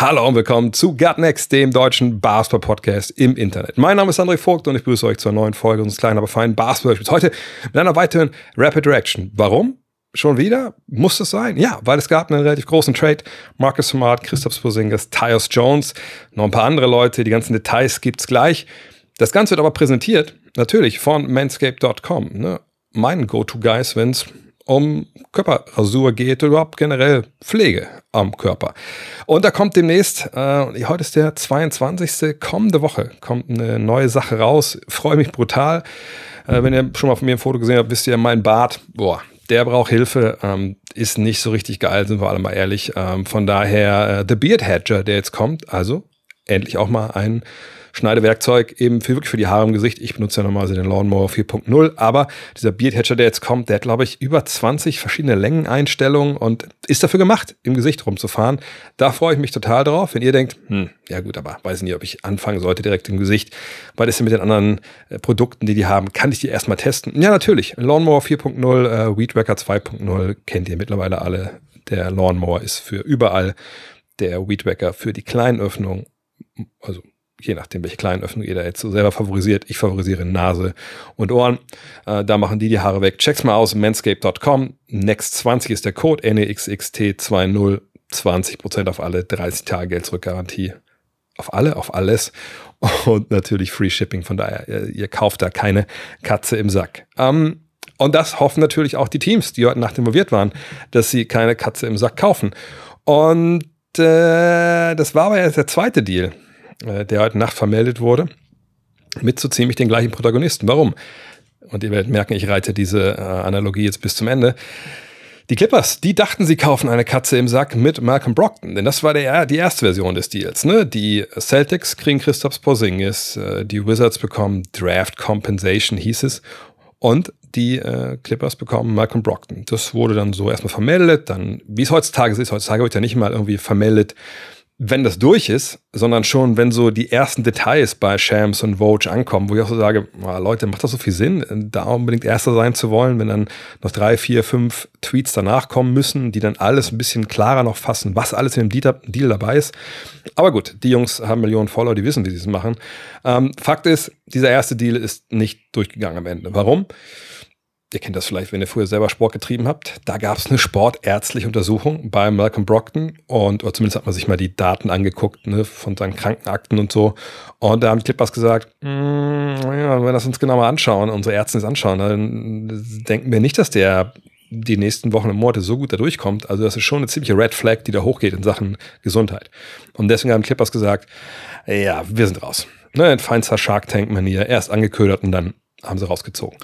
Hallo und willkommen zu Gut Next, dem deutschen Basketball-Podcast im Internet. Mein Name ist André Vogt und ich begrüße euch zur neuen Folge unseres kleinen, aber feinen Basketball-Spiels. Heute mit einer weiteren Rapid Reaction. Warum? Schon wieder? Muss es sein? Ja, weil es gab einen relativ großen Trade. Marcus Smart, Christoph Sporzingis, Tyus Jones, noch ein paar andere Leute. Die ganzen Details gibt's gleich. Das Ganze wird aber präsentiert, natürlich von manscape.com. Ne? Mein Go-To-Guys, wenn es um Körperrasur geht überhaupt generell Pflege am Körper. Und da kommt demnächst, äh, heute ist der 22. kommende Woche, kommt eine neue Sache raus. Freue mich brutal. Äh, wenn ihr schon mal von mir ein Foto gesehen habt, wisst ihr, mein Bart, boah, der braucht Hilfe, ähm, ist nicht so richtig geil, sind wir alle mal ehrlich. Ähm, von daher, äh, The Beard Hedger, der jetzt kommt, also endlich auch mal ein Schneidewerkzeug eben für wirklich für die Haare im Gesicht. Ich benutze ja normalerweise den Lawnmower 4.0, aber dieser Beard Hatcher, der jetzt kommt, der hat, glaube ich, über 20 verschiedene Längeneinstellungen und ist dafür gemacht, im Gesicht rumzufahren. Da freue ich mich total drauf. Wenn ihr denkt, hm, ja gut, aber weiß nicht, ob ich anfangen sollte direkt im Gesicht, weil das ja mit den anderen äh, Produkten, die die haben, kann ich die erstmal testen. Ja, natürlich. Lawnmower 4.0, äh, Weed Wacker 2.0 kennt ihr mittlerweile alle. Der Lawnmower ist für überall. Der Weed Wacker für die kleinen Öffnungen, also je nachdem, welche kleinen Öffnung ihr da jetzt so selber favorisiert. Ich favorisiere Nase und Ohren. Äh, da machen die die Haare weg. Check's mal aus, manscape.com. Next20 ist der Code, NEXXT20, 20% auf alle, 30 Tage Geld zurückgarantie. Auf alle, auf alles. Und natürlich Free Shipping. Von daher, ihr, ihr kauft da keine Katze im Sack. Ähm, und das hoffen natürlich auch die Teams, die heute Nacht involviert waren, dass sie keine Katze im Sack kaufen. Und äh, das war aber jetzt der zweite Deal der heute Nacht vermeldet wurde, mit so ziemlich den gleichen Protagonisten. Warum? Und ihr werdet merken, ich reite diese äh, Analogie jetzt bis zum Ende. Die Clippers, die dachten, sie kaufen eine Katze im Sack mit Malcolm Brockton, denn das war der, die erste Version des Deals. Ne? Die Celtics kriegen Christoph Porzingis, äh, die Wizards bekommen Draft Compensation, hieß es, und die äh, Clippers bekommen Malcolm Brockton. Das wurde dann so erstmal vermeldet, dann, wie es heutzutage ist, heutzutage wird ja nicht mal irgendwie vermeldet, wenn das durch ist, sondern schon, wenn so die ersten Details bei Shams und Vogue ankommen, wo ich auch so sage, oh, Leute, macht das so viel Sinn, da unbedingt Erster sein zu wollen, wenn dann noch drei, vier, fünf Tweets danach kommen müssen, die dann alles ein bisschen klarer noch fassen, was alles in dem Deal dabei ist. Aber gut, die Jungs haben Millionen Follower, die wissen, wie sie es machen. Ähm, Fakt ist, dieser erste Deal ist nicht durchgegangen am Ende. Warum? Ihr kennt das vielleicht, wenn ihr früher selber Sport getrieben habt. Da gab es eine sportärztliche Untersuchung bei Malcolm Brockton und oder zumindest hat man sich mal die Daten angeguckt ne, von seinen Krankenakten und so. Und da haben die Clippers gesagt, mm, ja, wenn wir das uns genau mal anschauen, unsere Ärzte das anschauen, dann denken wir nicht, dass der die nächsten Wochen und Monate so gut da durchkommt. Also das ist schon eine ziemliche Red Flag, die da hochgeht in Sachen Gesundheit. Und deswegen haben Clippers gesagt, ja, wir sind raus. Ne, in feinster Shark Tank-Manier, erst angeködert und dann haben sie rausgezogen.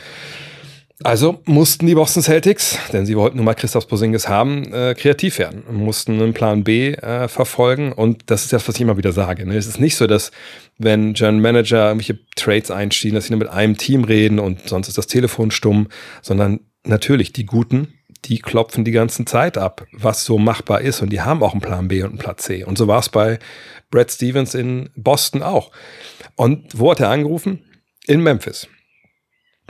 Also mussten die Boston Celtics, denn sie wollten nun mal Christoph Posingis haben, äh, kreativ werden, mussten einen Plan B äh, verfolgen und das ist das, was ich immer wieder sage. Ne? Es ist nicht so, dass wenn General Manager irgendwelche Trades einstehen, dass sie nur mit einem Team reden und sonst ist das Telefon stumm, sondern natürlich die Guten, die klopfen die ganze Zeit ab, was so machbar ist und die haben auch einen Plan B und einen Plan C. Und so war es bei Brad Stevens in Boston auch. Und wo hat er angerufen? In Memphis.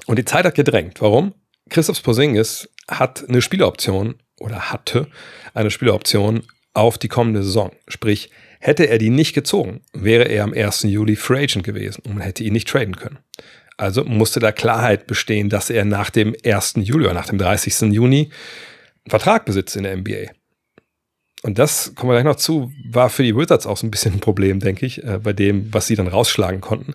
Und die Zeit hat gedrängt. Warum? Christoph Porzingis hat eine Spieleroption oder hatte eine Spieleroption auf die kommende Saison. Sprich, hätte er die nicht gezogen, wäre er am 1. Juli Free Agent gewesen und man hätte ihn nicht traden können. Also musste da Klarheit bestehen, dass er nach dem 1. Juli oder nach dem 30. Juni einen Vertrag besitzt in der NBA. Und das, kommen wir gleich noch zu, war für die Wizards auch so ein bisschen ein Problem, denke ich, äh, bei dem, was sie dann rausschlagen konnten.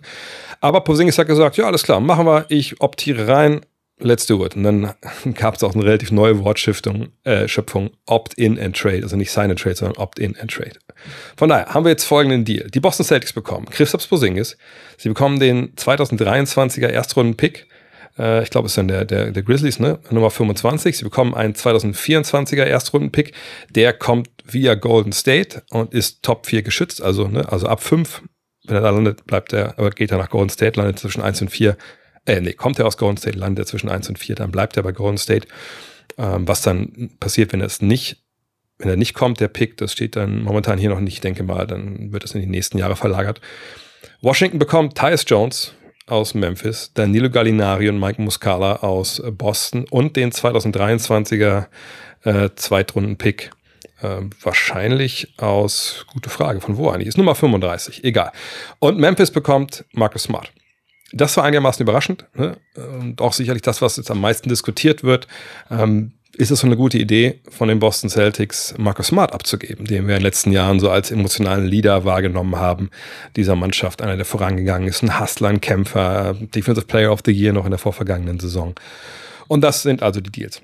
Aber Posingis hat gesagt, ja, alles klar, machen wir, ich optiere rein, let's do it. Und dann gab es auch eine relativ neue Wortschöpfung, äh, Schöpfung, Opt-in and Trade. Also nicht Sign and Trade, sondern Opt-in and Trade. Von daher haben wir jetzt folgenden Deal. Die Boston Celtics bekommen Christoph Posingis. Sie bekommen den 2023er Erstrunden-Pick. Äh, ich glaube, es dann der, der, der Grizzlies, ne? Nummer 25. Sie bekommen einen 2024er Erstrunden-Pick. Der kommt via Golden State und ist Top 4 geschützt. Also, ne? also ab 5 Wenn er da landet, bleibt er, aber geht er nach Golden State, landet zwischen 1 und 4. Äh, nee, kommt er aus Golden State, landet er zwischen 1 und 4, dann bleibt er bei Golden State. Ähm, was dann passiert, wenn er es nicht, wenn er nicht kommt, der Pick, das steht dann momentan hier noch nicht, ich denke mal, dann wird es in die nächsten Jahre verlagert. Washington bekommt Tyus Jones aus Memphis, Danilo Gallinari und Mike Muscala aus Boston und den 2023er äh, Zweitrunden-Pick. Äh, wahrscheinlich aus, gute Frage, von wo eigentlich? Ist Nummer 35, egal. Und Memphis bekommt Marcus Smart. Das war einigermaßen überraschend ne? und auch sicherlich das, was jetzt am meisten diskutiert wird. Ähm, ist es so eine gute Idee von den Boston Celtics, Marcus Smart abzugeben, den wir in den letzten Jahren so als emotionalen Leader wahrgenommen haben, dieser Mannschaft, einer, der vorangegangen ist, ein Hustler, ein Kämpfer, Defensive Player of the Year noch in der vorvergangenen Saison. Und das sind also die Deals.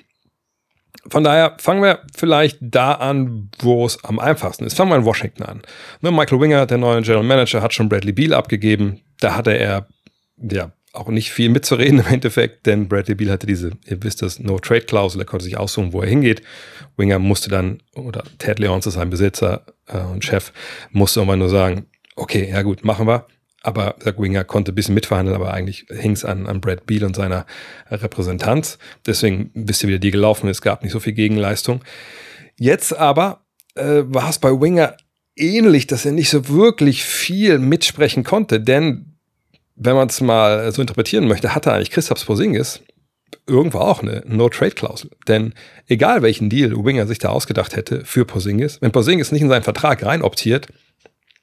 Von daher fangen wir vielleicht da an, wo es am einfachsten ist. Fangen wir in Washington an. Ne, Michael Winger, der neue General Manager, hat schon Bradley Beal abgegeben. Da hatte er ja auch nicht viel mitzureden im Endeffekt, denn Bradley Beal hatte diese, ihr wisst das, No-Trade-Klausel, er konnte sich aussuchen, wo er hingeht. Winger musste dann, oder Ted Leons ist sein Besitzer äh, und Chef, musste irgendwann nur sagen, okay, ja gut, machen wir. Aber Zach Winger konnte ein bisschen mitverhandeln, aber eigentlich hing es an, an Brad Beal und seiner Repräsentanz. Deswegen wisst ihr, wie der gelaufen ist, gab nicht so viel Gegenleistung. Jetzt aber äh, war es bei Winger ähnlich, dass er nicht so wirklich viel mitsprechen konnte, denn wenn man es mal so interpretieren möchte, hatte eigentlich Christoph Porzingis irgendwo auch eine No-Trade-Klausel. Denn egal welchen Deal Winger sich da ausgedacht hätte für Porzingis, wenn Porzingis nicht in seinen Vertrag rein optiert,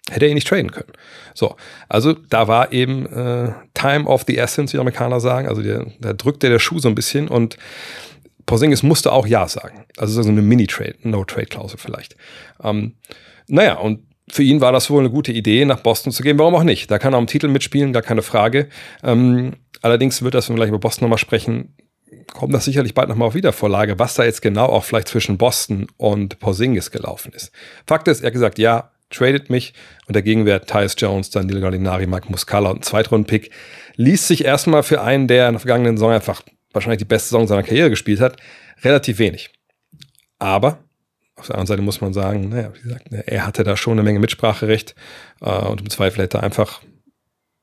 hätte er ihn nicht traden können. So, also da war eben äh, Time of the Essence, wie Amerikaner sagen. Also der, da drückte der Schuh so ein bisschen und Porzingis musste auch Ja sagen. Also so eine Mini-Trade, No-Trade-Klausel vielleicht. Ähm, naja, und für ihn war das wohl eine gute Idee, nach Boston zu gehen. Warum auch nicht? Da kann er am Titel mitspielen, gar keine Frage. Ähm, allerdings wird das, wenn wir gleich über Boston nochmal sprechen, kommt das sicherlich bald nochmal auf Wiedervorlage, was da jetzt genau auch vielleicht zwischen Boston und Porzingis gelaufen ist. Fakt ist, er hat gesagt, ja, tradet mich und der Gegenwert Tyus Jones, dann Neil Gallinari, Mike Muscala und ein Zweitrunden-Pick liest sich erstmal für einen, der in der vergangenen Saison einfach wahrscheinlich die beste Saison seiner Karriere gespielt hat, relativ wenig. Aber auf der anderen Seite muss man sagen, naja, wie gesagt, er hatte da schon eine Menge Mitspracherecht äh, und im Zweifel hätte er einfach,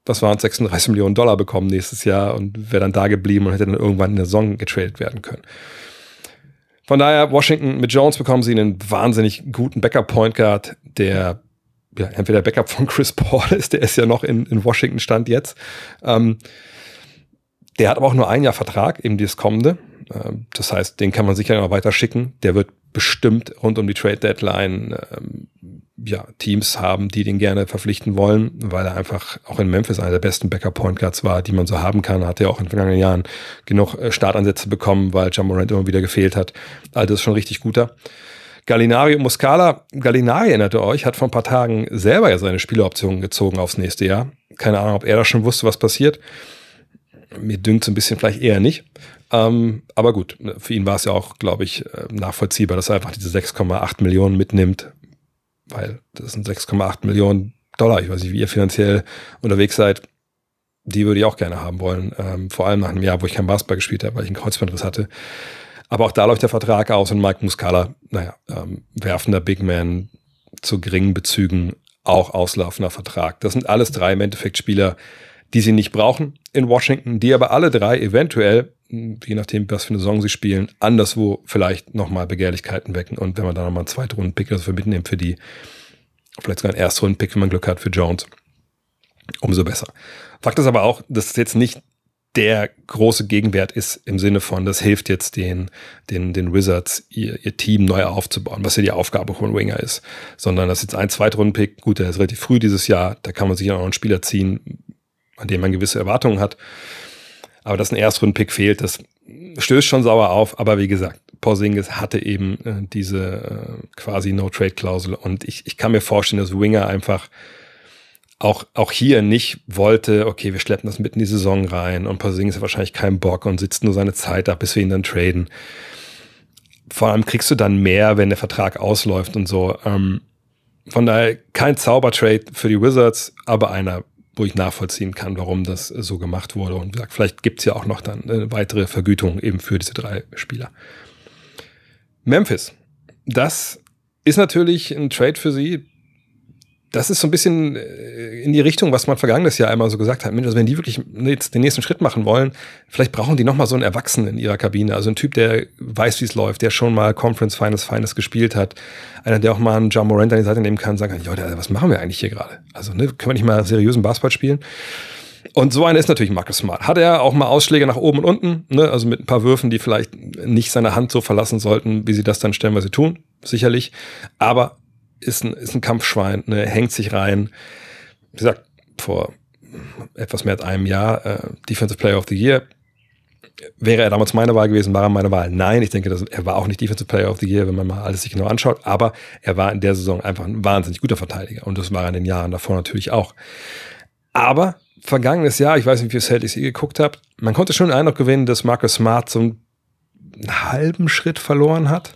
das waren 36 Millionen Dollar bekommen nächstes Jahr und wäre dann da geblieben und hätte dann irgendwann in der Saison getradet werden können. Von daher, Washington mit Jones bekommen sie einen wahnsinnig guten Backup-Point Guard, der ja, entweder Backup von Chris Paul ist, der ist ja noch in, in Washington stand jetzt. Ähm, der hat aber auch nur ein Jahr Vertrag, eben dieses kommende. Ähm, das heißt, den kann man sicher noch weiter schicken. Der wird bestimmt rund um die Trade Deadline ähm, ja, Teams haben, die den gerne verpflichten wollen, weil er einfach auch in Memphis einer der besten Backup Point Guards war, die man so haben kann. Hat er auch in den vergangenen Jahren genug äh, Startansätze bekommen, weil John Morant immer wieder gefehlt hat. Also das ist schon richtig guter. Gallinari und Muscala. Gallinari, erinnert ihr euch, hat vor ein paar Tagen selber ja seine Spieleroptionen gezogen aufs nächste Jahr. Keine Ahnung, ob er da schon wusste, was passiert. Mir dünkt es ein bisschen vielleicht eher nicht. Ähm, aber gut, für ihn war es ja auch, glaube ich, äh, nachvollziehbar, dass er einfach diese 6,8 Millionen mitnimmt, weil das sind 6,8 Millionen Dollar. Ich weiß nicht, wie ihr finanziell unterwegs seid. Die würde ich auch gerne haben wollen. Ähm, vor allem nach einem Jahr, wo ich kein Basketball gespielt habe, weil ich einen Kreuzbandriss hatte. Aber auch da läuft der Vertrag aus und Mike Muscala, naja, ähm, werfender Big Man zu geringen Bezügen, auch auslaufender Vertrag. Das sind alles drei im Endeffekt Spieler, die sie nicht brauchen in Washington, die aber alle drei eventuell je nachdem, was für eine Saison sie spielen, anderswo vielleicht nochmal Begehrlichkeiten wecken. Und wenn man dann nochmal einen Zweitrunden-Pick dafür mitnimmt für die, vielleicht sogar einen Erstrunden-Pick, wenn man Glück hat für Jones, umso besser. Fakt ist aber auch, dass es jetzt nicht der große Gegenwert ist im Sinne von, das hilft jetzt den, den, den Wizards, ihr, ihr Team neu aufzubauen, was ja die Aufgabe von Winger ist, sondern das ist jetzt ein Zweitrunden-Pick, gut, der ist relativ früh dieses Jahr, da kann man sich ja noch einen Spieler ziehen, an dem man gewisse Erwartungen hat. Aber dass ein Erstrunden-Pick fehlt, das stößt schon sauer auf. Aber wie gesagt, Porzingis hatte eben äh, diese äh, quasi No-Trade-Klausel. Und ich, ich kann mir vorstellen, dass Winger einfach auch, auch hier nicht wollte, okay, wir schleppen das mitten in die Saison rein und Porzingis hat wahrscheinlich keinen Bock und sitzt nur seine Zeit ab, bis wir ihn dann traden. Vor allem kriegst du dann mehr, wenn der Vertrag ausläuft und so. Ähm, von daher kein Zaubertrade für die Wizards, aber einer, wo ich nachvollziehen kann, warum das so gemacht wurde. Und gesagt, vielleicht gibt es ja auch noch dann eine weitere Vergütung eben für diese drei Spieler. Memphis. Das ist natürlich ein Trade für sie, das ist so ein bisschen äh, in die Richtung, was man vergangenes Jahr einmal so gesagt hat. Mensch, also wenn die wirklich jetzt den nächsten Schritt machen wollen, vielleicht brauchen die nochmal so einen Erwachsenen in ihrer Kabine. Also ein Typ, der weiß, wie es läuft, der schon mal Conference Finals Finals gespielt hat. Einer, der auch mal einen John Morant an die Seite nehmen kann und sagen kann, Leute, was machen wir eigentlich hier gerade? Also ne, können wir nicht mal seriösen Basketball spielen? Und so einer ist natürlich Marcus Smart. Hat er auch mal Ausschläge nach oben und unten, ne? also mit ein paar Würfen, die vielleicht nicht seine Hand so verlassen sollten, wie sie das dann stellenweise tun, sicherlich. Aber ist ein, ist ein Kampfschwein, ne, hängt sich rein. Wie gesagt, vor etwas mehr als einem Jahr äh, Defensive Player of the Year. Wäre er damals meine Wahl gewesen, war er meine Wahl? Nein, ich denke, dass, er war auch nicht Defensive Player of the Year, wenn man mal alles sich genau anschaut, aber er war in der Saison einfach ein wahnsinnig guter Verteidiger und das war in den Jahren davor natürlich auch. Aber vergangenes Jahr, ich weiß nicht, wie viel Celtics ihr geguckt habt, man konnte schon den Eindruck gewinnen, dass Marcus Smart so einen halben Schritt verloren hat.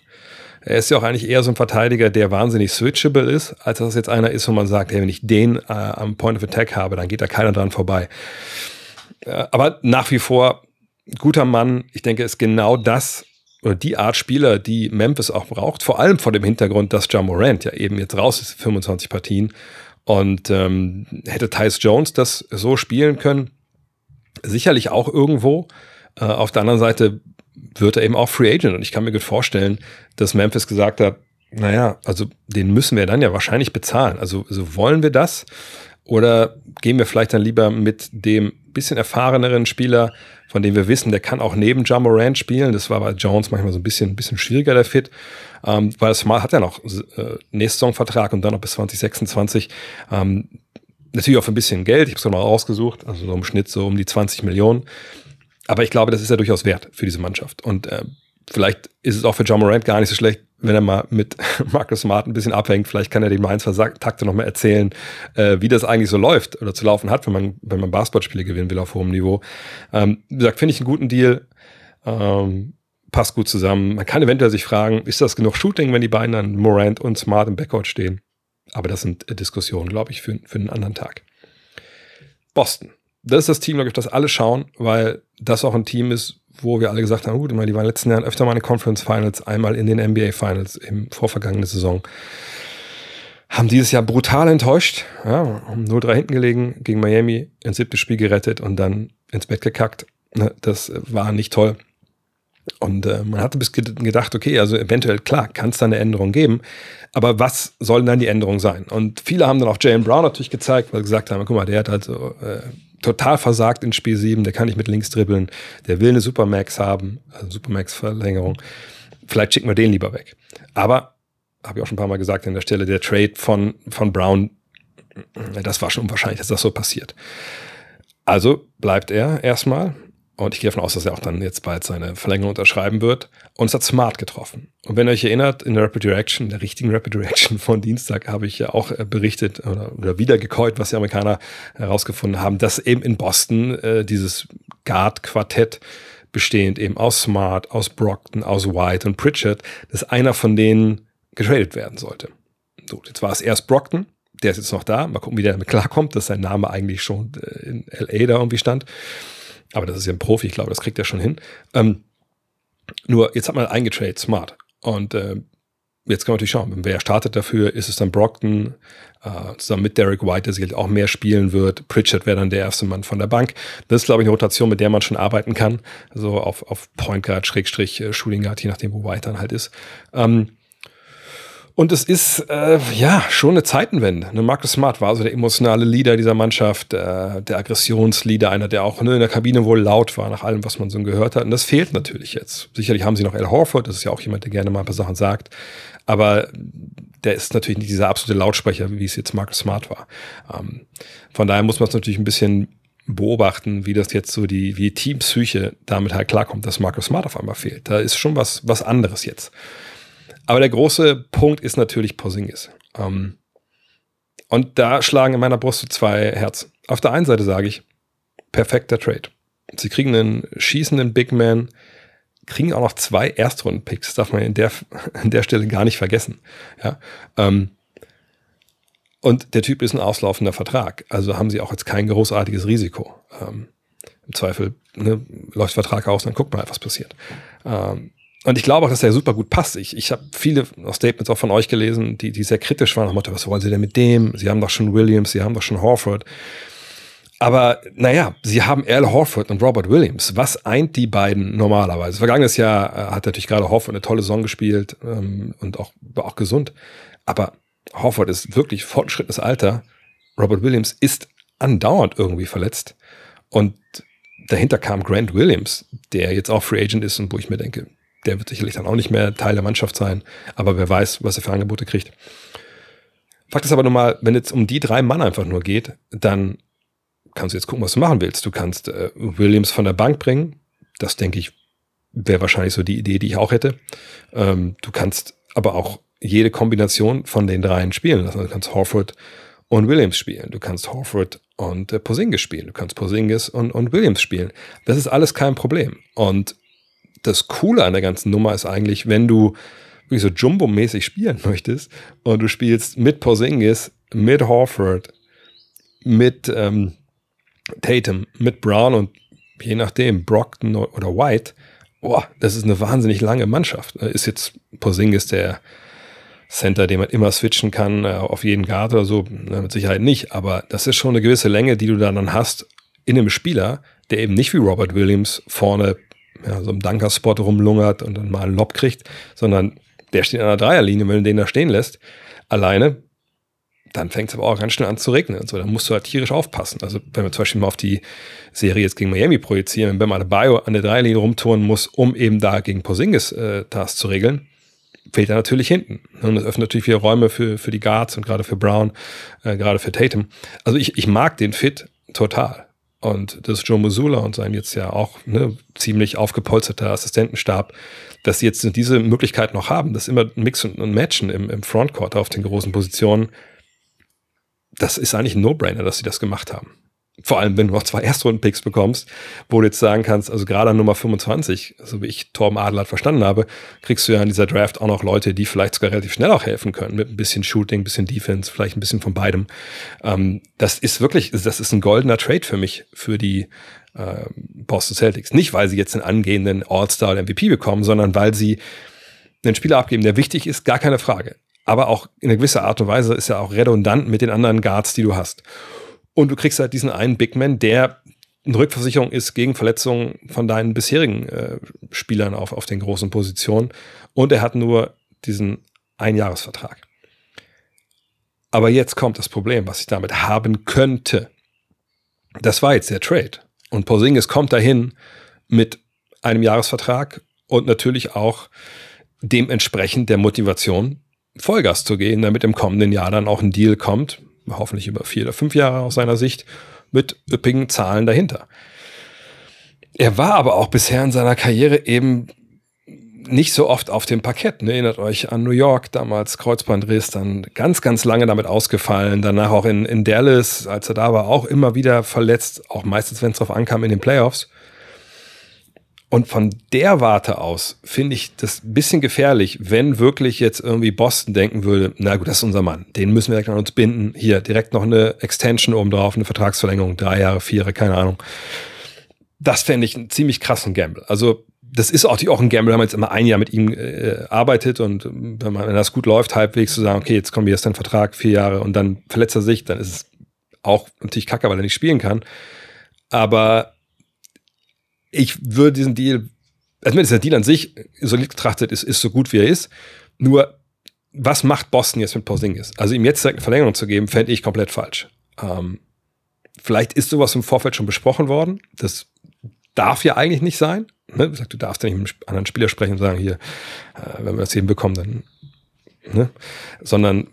Er ist ja auch eigentlich eher so ein Verteidiger, der wahnsinnig switchable ist, als dass jetzt einer ist, wo man sagt, hey, wenn ich den äh, am Point of Attack habe, dann geht da keiner dran vorbei. Äh, aber nach wie vor guter Mann. Ich denke, ist genau das oder die Art Spieler, die Memphis auch braucht. Vor allem vor dem Hintergrund, dass John Morant ja eben jetzt raus ist, 25 Partien. Und ähm, hätte Tyce Jones das so spielen können, sicherlich auch irgendwo. Äh, auf der anderen Seite wird er eben auch Free Agent. Und ich kann mir gut vorstellen, dass Memphis gesagt hat, naja, also den müssen wir dann ja wahrscheinlich bezahlen. Also, also wollen wir das? Oder gehen wir vielleicht dann lieber mit dem bisschen erfahreneren Spieler, von dem wir wissen, der kann auch neben Jamorant spielen. Das war bei Jones manchmal so ein bisschen, ein bisschen schwieriger, der Fit. Ähm, weil Smart hat ja noch äh, nächsten Saisonvertrag und dann noch bis 2026. Ähm, natürlich auch für ein bisschen Geld. Ich habe es mal rausgesucht. Also so im Schnitt so um die 20 Millionen. Aber ich glaube, das ist ja durchaus wert für diese Mannschaft. Und äh, vielleicht ist es auch für John Morant gar nicht so schlecht, wenn er mal mit Marcus Smart ein bisschen abhängt. Vielleicht kann er dem ein, zwei Takte noch mal erzählen, äh, wie das eigentlich so läuft oder zu laufen hat, wenn man, wenn man Basketballspiele gewinnen will auf hohem Niveau. Ähm, wie gesagt, finde ich einen guten Deal. Ähm, passt gut zusammen. Man kann eventuell sich fragen, ist das genug Shooting, wenn die beiden dann Morant und Smart im Backcourt stehen? Aber das sind äh, Diskussionen, glaube ich, für, für einen anderen Tag. Boston das ist das Team, glaube ich, das alle schauen, weil das auch ein Team ist, wo wir alle gesagt haben, gut, die waren in den letzten Jahren öfter mal in den Conference Finals, einmal in den NBA Finals im vorvergangenen Saison. Haben dieses Jahr brutal enttäuscht, ja, haben 0-3 hinten gelegen, gegen Miami ins siebte Spiel gerettet und dann ins Bett gekackt. Ne, das war nicht toll. Und äh, man hatte bis gedacht, okay, also eventuell, klar, kann es da eine Änderung geben, aber was sollen dann die Änderungen sein? Und viele haben dann auch Jalen Brown natürlich gezeigt, weil sie gesagt haben, guck mal, der hat halt so äh, total versagt in Spiel 7, der kann nicht mit links dribbeln, der will eine Supermax haben, also Supermax-Verlängerung. Vielleicht schicken wir den lieber weg. Aber, habe ich auch schon ein paar Mal gesagt an der Stelle, der Trade von, von Brown, das war schon unwahrscheinlich, dass das so passiert. Also bleibt er erstmal und ich gehe davon aus, dass er auch dann jetzt bald seine Verlängerung unterschreiben wird. Und es hat Smart getroffen. Und wenn ihr euch erinnert, in der Rapid Direction, der richtigen Rapid Direction von Dienstag, habe ich ja auch äh, berichtet oder, oder wiedergekäut, was die Amerikaner herausgefunden haben, dass eben in Boston äh, dieses Guard-Quartett bestehend eben aus Smart, aus Brockton, aus White und Pritchard, dass einer von denen getradet werden sollte. So, jetzt war es erst Brockton, der ist jetzt noch da. Mal gucken, wie der damit klarkommt, dass sein Name eigentlich schon äh, in LA da irgendwie stand. Aber das ist ja ein Profi, ich glaube, das kriegt er schon hin. Ähm, nur, jetzt hat man eingetradet, smart. Und äh, jetzt kann man natürlich schauen, wer startet dafür, ist es dann Brockton, äh, zusammen mit Derek White, der sicherlich auch mehr spielen wird. Pritchard wäre dann der erste Mann von der Bank. Das ist, glaube ich, eine Rotation, mit der man schon arbeiten kann. So auf, auf Point Guard, Schrägstrich, äh, Shooting Guard, je nachdem, wo White dann halt ist. Ähm, und es ist äh, ja schon eine Zeitenwende. Ne? Marcus Smart war so der emotionale Leader dieser Mannschaft, äh, der Aggressionsleader, einer, der auch ne, in der Kabine wohl laut war, nach allem, was man so gehört hat. Und das fehlt natürlich jetzt. Sicherlich haben sie noch Al Horford, das ist ja auch jemand, der gerne mal ein paar Sachen sagt. Aber der ist natürlich nicht dieser absolute Lautsprecher, wie es jetzt Marcus Smart war. Ähm, von daher muss man es natürlich ein bisschen beobachten, wie das jetzt so die, wie Teampsyche damit halt klarkommt, dass Marcus Smart auf einmal fehlt. Da ist schon was, was anderes jetzt. Aber der große Punkt ist natürlich Porzingis. Ähm, und da schlagen in meiner Brust zwei Herzen. Auf der einen Seite sage ich, perfekter Trade. Sie kriegen einen schießenden Big Man, kriegen auch noch zwei Erstrunden-Picks, darf man in der, an der Stelle gar nicht vergessen. Ja, ähm, und der Typ ist ein auslaufender Vertrag, also haben sie auch jetzt kein großartiges Risiko. Ähm, Im Zweifel ne, läuft Vertrag aus, dann guckt mal, was passiert. Ähm, und ich glaube auch, dass er super gut passt. Ich, ich habe viele Statements auch von euch gelesen, die, die sehr kritisch waren. Motto, was wollen sie denn mit dem? Sie haben doch schon Williams, sie haben doch schon Horford. Aber naja, sie haben Al Horford und Robert Williams. Was eint die beiden normalerweise? Vergangenes Jahr äh, hat natürlich gerade Horford eine tolle Saison gespielt ähm, und auch, war auch gesund. Aber Horford ist wirklich fortgeschrittenes Alter. Robert Williams ist andauernd irgendwie verletzt. Und dahinter kam Grant Williams, der jetzt auch Free Agent ist und wo ich mir denke, der wird sicherlich dann auch nicht mehr Teil der Mannschaft sein. Aber wer weiß, was er für Angebote kriegt. Fakt ist aber nun mal, wenn es um die drei Mann einfach nur geht, dann kannst du jetzt gucken, was du machen willst. Du kannst äh, Williams von der Bank bringen. Das denke ich, wäre wahrscheinlich so die Idee, die ich auch hätte. Ähm, du kannst aber auch jede Kombination von den dreien spielen lassen. Du kannst Horford und Williams spielen. Du kannst Horford und äh, Porzingis spielen. Du kannst Porzingis und, und Williams spielen. Das ist alles kein Problem. Und das Coole an der ganzen Nummer ist eigentlich, wenn du wie so Jumbo-mäßig spielen möchtest und du spielst mit Porzingis, mit Horford, mit ähm, Tatum, mit Brown und je nachdem Brockton oder White, boah, das ist eine wahnsinnig lange Mannschaft. Ist jetzt Porzingis der Center, den man immer switchen kann, äh, auf jeden Guard oder so, mit Sicherheit nicht, aber das ist schon eine gewisse Länge, die du dann hast in einem Spieler, der eben nicht wie Robert Williams vorne ja, so im Dunker-Spot rumlungert und dann mal einen Lob kriegt, sondern der steht an der Dreierlinie, wenn du den da stehen lässt, alleine, dann fängt es aber auch ganz schnell an zu regnen und so. Da musst du halt tierisch aufpassen. Also, wenn wir zum Beispiel mal auf die Serie jetzt gegen Miami projizieren, wenn Bam Bio an der Dreierlinie rumtouren muss, um eben da gegen Porzingis äh, zu regeln, fehlt er natürlich hinten. Und das öffnet natürlich wieder Räume für, für die Guards und gerade für Brown, äh, gerade für Tatum. Also ich, ich mag den Fit total. Und das Joe Missoula und sein jetzt ja auch ne, ziemlich aufgepolsterter Assistentenstab, dass sie jetzt diese Möglichkeit noch haben, das immer mixen und matchen im, im Frontcourt auf den großen Positionen, das ist eigentlich ein No-Brainer, dass sie das gemacht haben. Vor allem, wenn du noch zwei Erstrunden-Picks bekommst, wo du jetzt sagen kannst, also gerade an Nummer 25, so wie ich Torben Adler verstanden habe, kriegst du ja in dieser Draft auch noch Leute, die vielleicht sogar relativ schnell auch helfen können, mit ein bisschen Shooting, ein bisschen Defense, vielleicht ein bisschen von beidem. Ähm, das ist wirklich, das ist ein goldener Trade für mich, für die äh, Boston Celtics. Nicht, weil sie jetzt einen angehenden All-Star MVP bekommen, sondern weil sie einen Spieler abgeben, der wichtig ist, gar keine Frage. Aber auch in einer gewisser Art und Weise ist er auch redundant mit den anderen Guards, die du hast. Und du kriegst halt diesen einen Big Man, der eine Rückversicherung ist gegen Verletzungen von deinen bisherigen äh, Spielern auf, auf den großen Positionen. Und er hat nur diesen Einjahresvertrag. Aber jetzt kommt das Problem, was ich damit haben könnte. Das war jetzt der Trade. Und Porzingis kommt dahin mit einem Jahresvertrag und natürlich auch dementsprechend der Motivation, Vollgas zu gehen, damit im kommenden Jahr dann auch ein Deal kommt, hoffentlich über vier oder fünf Jahre aus seiner Sicht, mit üppigen Zahlen dahinter. Er war aber auch bisher in seiner Karriere eben nicht so oft auf dem Parkett. Ne? Erinnert euch an New York, damals Kreuzbandriss, dann ganz, ganz lange damit ausgefallen. Danach auch in, in Dallas, als er da war, auch immer wieder verletzt, auch meistens, wenn es drauf ankam, in den Playoffs. Und von der Warte aus finde ich das ein bisschen gefährlich, wenn wirklich jetzt irgendwie Boston denken würde, na gut, das ist unser Mann, den müssen wir direkt an uns binden. Hier direkt noch eine Extension oben drauf, eine Vertragsverlängerung, drei Jahre, vier Jahre, keine Ahnung. Das fände ich einen ziemlich krassen Gamble. Also das ist auch, auch ein Gamble, wenn man jetzt immer ein Jahr mit ihm äh, arbeitet und wenn, man, wenn das gut läuft, halbwegs zu sagen, okay, jetzt kommen wir jetzt dein Vertrag, vier Jahre und dann verletzt er sich, dann ist es auch natürlich kacke, weil er nicht spielen kann. Aber ich würde diesen Deal, also der Deal an sich isoliert betrachtet ist, ist so gut wie er ist. Nur, was macht Boston jetzt mit Porzingis? Also ihm jetzt eine Verlängerung zu geben, fände ich komplett falsch. Ähm, vielleicht ist sowas im Vorfeld schon besprochen worden. Das darf ja eigentlich nicht sein. Ne? Du darfst ja nicht mit einem anderen Spieler sprechen und sagen, hier, äh, wenn wir das eben bekommen, dann, ne? sondern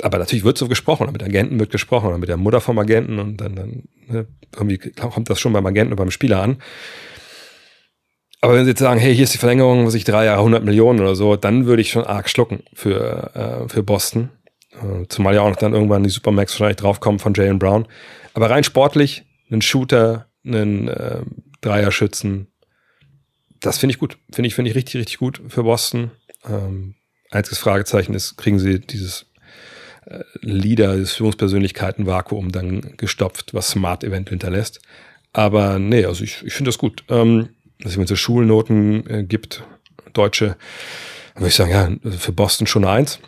aber natürlich wird so gesprochen, mit Agenten wird gesprochen, mit der Mutter vom Agenten und dann, dann ne, irgendwie kommt das schon beim Agenten oder beim Spieler an. Aber wenn sie jetzt sagen, hey, hier ist die Verlängerung, was ich drei Jahre 100 Millionen oder so, dann würde ich schon arg schlucken für, äh, für Boston. Äh, zumal ja auch noch dann irgendwann die Supermax wahrscheinlich draufkommen von Jalen Brown. Aber rein sportlich, einen Shooter, einen äh, Dreierschützen, das finde ich gut. Finde ich, finde ich richtig, richtig gut für Boston. Ähm, einziges Fragezeichen ist, kriegen sie dieses äh, Leader, dieses Führungspersönlichkeiten-Vakuum dann gestopft, was Smart eventuell hinterlässt. Aber nee, also ich, ich finde das gut. Ähm, dass es so Schulnoten äh, gibt, Deutsche, würde ich sagen, ja, für Boston schon Eins.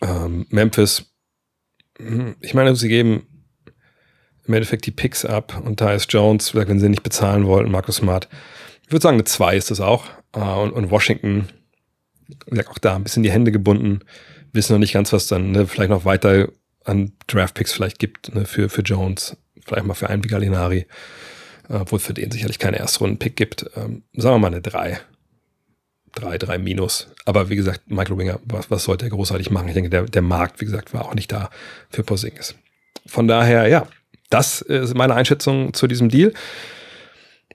Ähm, Memphis, hm, ich meine, sie geben im Endeffekt die Picks ab und da ist Jones, wenn sie nicht bezahlen wollten, Markus Smart. Ich würde sagen, eine 2 ist das auch. Äh, und, und Washington, auch da ein bisschen die Hände gebunden, wissen noch nicht ganz, was dann ne, vielleicht noch weiter an Draft-Picks vielleicht gibt ne, für, für Jones, vielleicht mal für einen wie Gallinari, äh, obwohl es für den sicherlich keine Erstrunden-Pick gibt. Ähm, sagen wir mal eine 3. 3, 3 minus. Aber wie gesagt, Michael Winger, was, was sollte er großartig machen? Ich denke, der, der Markt, wie gesagt, war auch nicht da für Porzingis. Von daher, ja, das ist meine Einschätzung zu diesem Deal.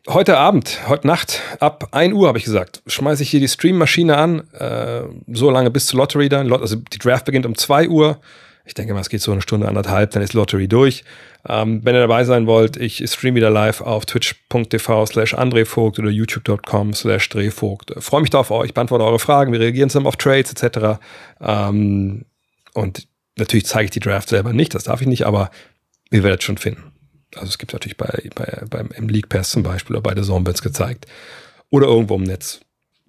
Heute Abend, heute Nacht, ab 1 Uhr habe ich gesagt, schmeiße ich hier die Streammaschine an, äh, so lange bis zur Lottery dann. Also die Draft beginnt um 2 Uhr. Ich denke mal, es geht so eine Stunde, anderthalb, dann ist Lottery durch. Ähm, wenn ihr dabei sein wollt, ich stream wieder live auf twitch.tv slash andrevogt oder youtube.com slash drehvogt. Freue mich da auf euch, beantworte eure Fragen, wir reagieren zusammen auf Trades etc. Ähm, und natürlich zeige ich die Draft selber nicht, das darf ich nicht, aber ihr werdet schon finden. Also es gibt natürlich bei, bei, beim im League Pass zum Beispiel oder bei der Zone gezeigt. Oder irgendwo im Netz,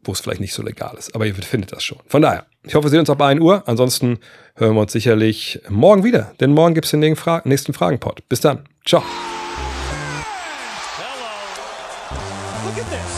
wo es vielleicht nicht so legal ist. Aber ihr findet das schon. Von daher, ich hoffe, wir sehen uns bei 1 Uhr. Ansonsten hören wir uns sicherlich morgen wieder. Denn morgen gibt es den nächsten Fragenpod. Bis dann. Ciao. Hello. Look at this.